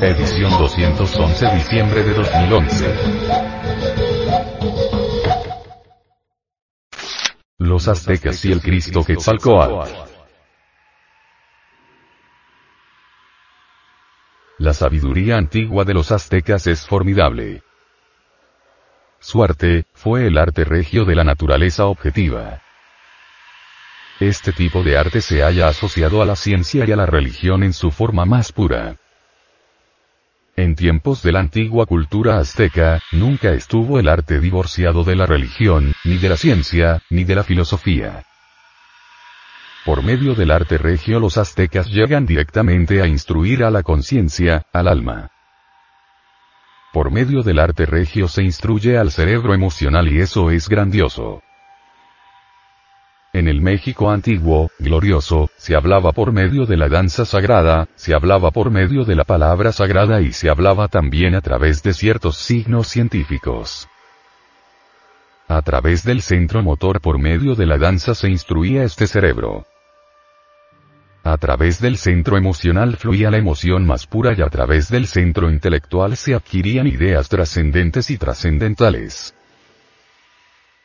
Edición 211 diciembre de 2011. Los aztecas y el Cristo Quetzalcoatl. La sabiduría antigua de los aztecas es formidable. Su arte, fue el arte regio de la naturaleza objetiva. Este tipo de arte se haya asociado a la ciencia y a la religión en su forma más pura. En tiempos de la antigua cultura azteca, nunca estuvo el arte divorciado de la religión, ni de la ciencia, ni de la filosofía. Por medio del arte regio los aztecas llegan directamente a instruir a la conciencia, al alma. Por medio del arte regio se instruye al cerebro emocional y eso es grandioso. En el México antiguo, glorioso, se hablaba por medio de la danza sagrada, se hablaba por medio de la palabra sagrada y se hablaba también a través de ciertos signos científicos. A través del centro motor por medio de la danza se instruía este cerebro. A través del centro emocional fluía la emoción más pura y a través del centro intelectual se adquirían ideas trascendentes y trascendentales.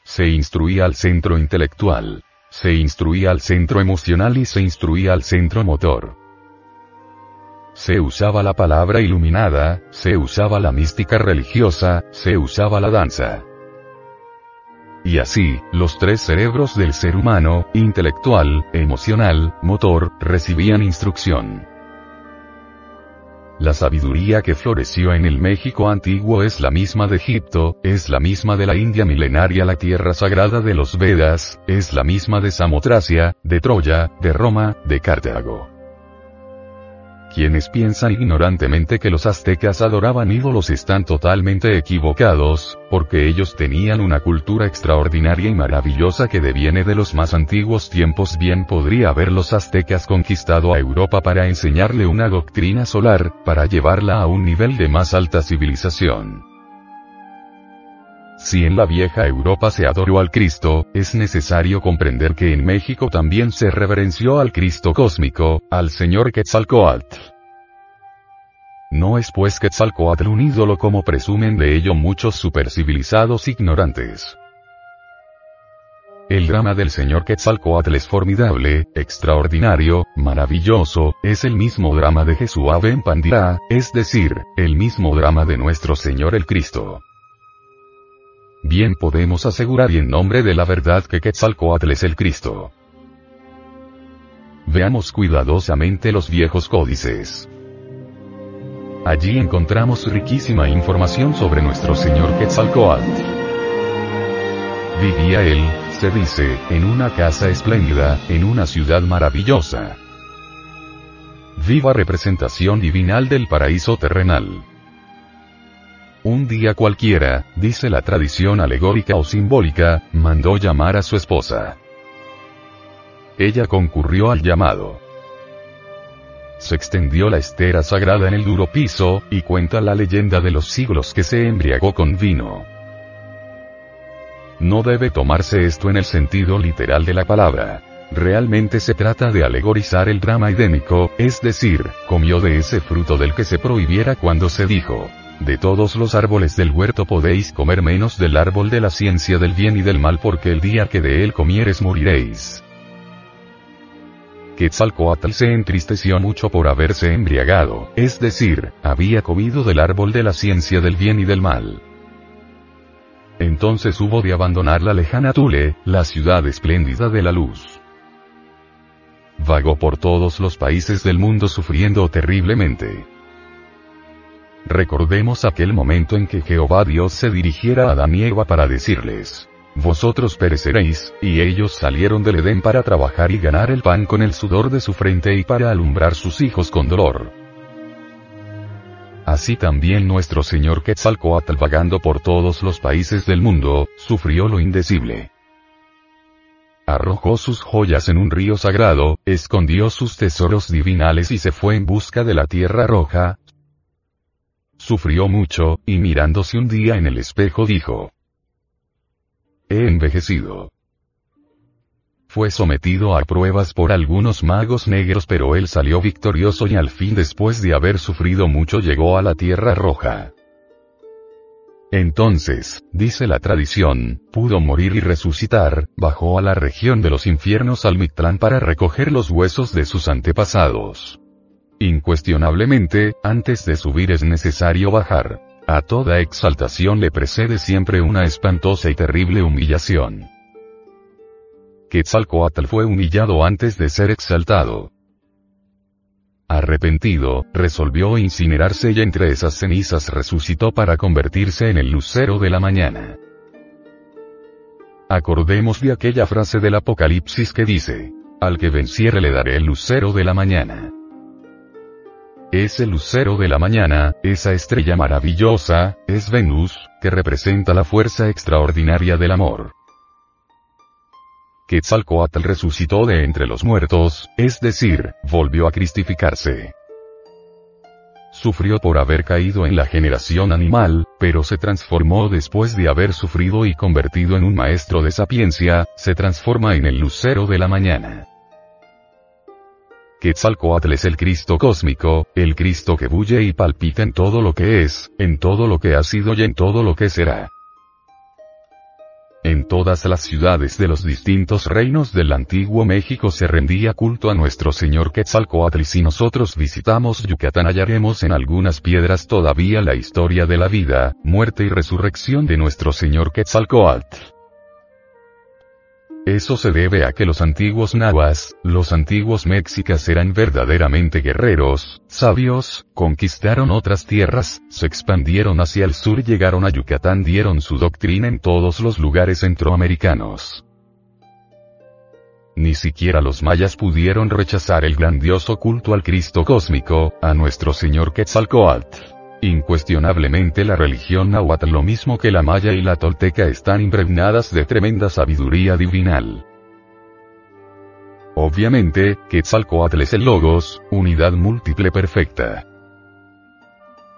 Se instruía al centro intelectual. Se instruía al centro emocional y se instruía al centro motor. Se usaba la palabra iluminada, se usaba la mística religiosa, se usaba la danza. Y así, los tres cerebros del ser humano, intelectual, emocional, motor, recibían instrucción. La sabiduría que floreció en el México antiguo es la misma de Egipto, es la misma de la India milenaria, la tierra sagrada de los Vedas, es la misma de Samotracia, de Troya, de Roma, de Cartago. Quienes piensan ignorantemente que los aztecas adoraban ídolos están totalmente equivocados, porque ellos tenían una cultura extraordinaria y maravillosa que deviene de los más antiguos tiempos. Bien podría haber los aztecas conquistado a Europa para enseñarle una doctrina solar, para llevarla a un nivel de más alta civilización. Si en la vieja Europa se adoró al Cristo, es necesario comprender que en México también se reverenció al Cristo cósmico, al Señor Quetzalcoatl. No es pues Quetzalcoatl un ídolo como presumen de ello muchos supercivilizados ignorantes. El drama del señor Quetzalcoatl es formidable, extraordinario, maravilloso, es el mismo drama de Jesuave en Pandirá, es decir, el mismo drama de nuestro Señor el Cristo. Bien podemos asegurar y en nombre de la verdad que Quetzalcoatl es el Cristo. Veamos cuidadosamente los viejos códices. Allí encontramos riquísima información sobre nuestro Señor Quetzalcoatl. Vivía él, se dice, en una casa espléndida, en una ciudad maravillosa. Viva representación divinal del paraíso terrenal. Un día cualquiera, dice la tradición alegórica o simbólica, mandó llamar a su esposa. Ella concurrió al llamado. Se extendió la estera sagrada en el duro piso, y cuenta la leyenda de los siglos que se embriagó con vino. No debe tomarse esto en el sentido literal de la palabra. Realmente se trata de alegorizar el drama idémico, es decir, comió de ese fruto del que se prohibiera cuando se dijo, de todos los árboles del huerto podéis comer menos del árbol de la ciencia del bien y del mal porque el día que de él comieres moriréis. Quetzalcoatl se entristeció mucho por haberse embriagado, es decir, había comido del árbol de la ciencia del bien y del mal. Entonces hubo de abandonar la lejana Tule, la ciudad espléndida de la luz. Vagó por todos los países del mundo sufriendo terriblemente. Recordemos aquel momento en que Jehová Dios se dirigiera a Adán y Eva para decirles, Vosotros pereceréis, y ellos salieron del Edén para trabajar y ganar el pan con el sudor de su frente y para alumbrar sus hijos con dolor. Así también nuestro Señor Quetzalcoatl vagando por todos los países del mundo, sufrió lo indecible. Arrojó sus joyas en un río sagrado, escondió sus tesoros divinales y se fue en busca de la tierra roja, Sufrió mucho, y mirándose un día en el espejo dijo, He envejecido. fue sometido a pruebas por algunos magos negros pero él salió victorioso y al fin después de haber sufrido mucho llegó a la Tierra Roja. Entonces, dice la tradición, pudo morir y resucitar, bajó a la región de los infiernos al Mictlán para recoger los huesos de sus antepasados. Incuestionablemente, antes de subir es necesario bajar. A toda exaltación le precede siempre una espantosa y terrible humillación. Quetzalcoatl fue humillado antes de ser exaltado. Arrepentido, resolvió incinerarse y entre esas cenizas resucitó para convertirse en el lucero de la mañana. Acordemos de aquella frase del Apocalipsis que dice, al que venciere le daré el lucero de la mañana. Ese lucero de la mañana, esa estrella maravillosa, es Venus, que representa la fuerza extraordinaria del amor. Quetzalcoatl resucitó de entre los muertos, es decir, volvió a cristificarse. Sufrió por haber caído en la generación animal, pero se transformó después de haber sufrido y convertido en un maestro de sapiencia, se transforma en el lucero de la mañana. Quetzalcoatl es el Cristo cósmico, el Cristo que bulle y palpita en todo lo que es, en todo lo que ha sido y en todo lo que será. En todas las ciudades de los distintos reinos del antiguo México se rendía culto a nuestro Señor Quetzalcoatl y si nosotros visitamos Yucatán hallaremos en algunas piedras todavía la historia de la vida, muerte y resurrección de nuestro Señor Quetzalcoatl. Eso se debe a que los antiguos nahuas, los antiguos mexicas eran verdaderamente guerreros, sabios, conquistaron otras tierras, se expandieron hacia el sur llegaron a Yucatán dieron su doctrina en todos los lugares centroamericanos. Ni siquiera los mayas pudieron rechazar el grandioso culto al Cristo cósmico, a nuestro Señor Quetzalcoatl. Incuestionablemente la religión náhuatl lo mismo que la maya y la tolteca están impregnadas de tremenda sabiduría divinal. Obviamente, Quetzalcoatl es el Logos, unidad múltiple perfecta.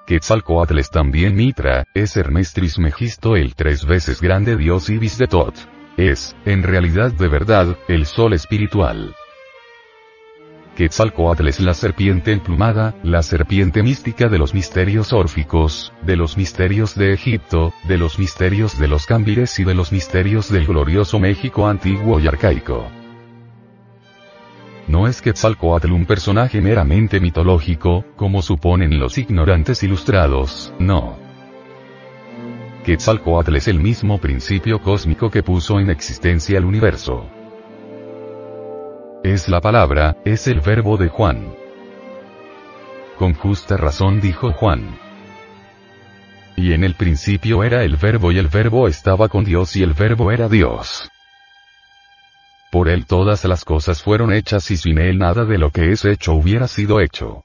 Quetzalcoatl es también Mitra, es Hermes Trismegisto el tres veces grande dios Ibis de Tot. Es, en realidad de verdad, el sol espiritual. Quetzalcoatl es la serpiente emplumada, la serpiente mística de los misterios órficos, de los misterios de Egipto, de los misterios de los cámbires y de los misterios del glorioso México antiguo y arcaico. No es Quetzalcoatl un personaje meramente mitológico, como suponen los ignorantes ilustrados, no. Quetzalcoatl es el mismo principio cósmico que puso en existencia el universo. Es la palabra, es el verbo de Juan. Con justa razón dijo Juan. Y en el principio era el verbo y el verbo estaba con Dios y el verbo era Dios. Por él todas las cosas fueron hechas y sin él nada de lo que es hecho hubiera sido hecho.